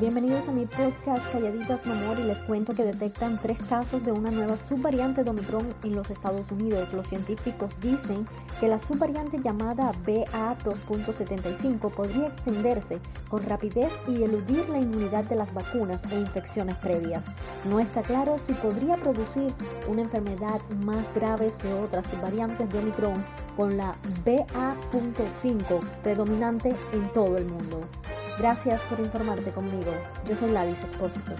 Bienvenidos a mi podcast Calladitas Amor y les cuento que detectan tres casos de una nueva subvariante de Omicron en los Estados Unidos. Los científicos dicen que la subvariante llamada BA2.75 podría extenderse con rapidez y eludir la inmunidad de las vacunas e infecciones previas. No está claro si podría producir una enfermedad más grave que otras subvariantes de Omicron con la BA.5 predominante en todo el mundo. Gracias por informarte conmigo. Yo soy Ladis Expósito.